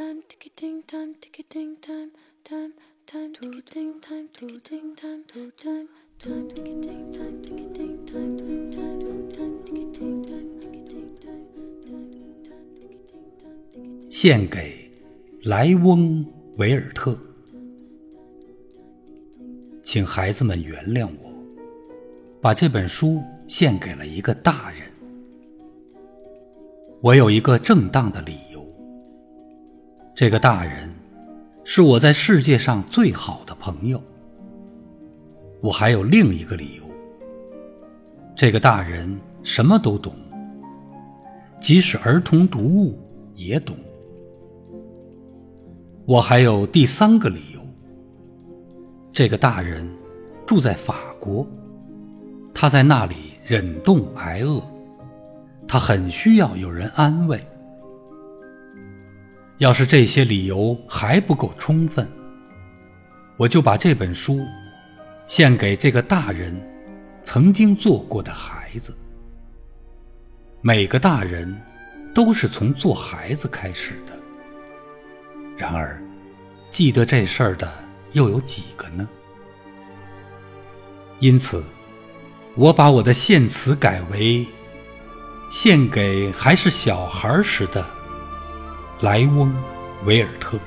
time, ticketing time, ticketing time, time, time, ticketing time, ticketing time, time, time, ticketing time, ticketing time, time, time, ticketing time, ticketing time, ticketing time. ticketing time. 献给莱翁·维尔特，请孩子们原谅我，把这本书献给了一个大人。我有一个正当的理由。这个大人是我在世界上最好的朋友。我还有另一个理由。这个大人什么都懂，即使儿童读物也懂。我还有第三个理由。这个大人住在法国，他在那里忍冻挨饿。他很需要有人安慰。要是这些理由还不够充分，我就把这本书献给这个大人曾经做过的孩子。每个大人都是从做孩子开始的。然而，记得这事儿的又有几个呢？因此，我把我的献词改为。献给还是小孩时的莱翁·维尔特。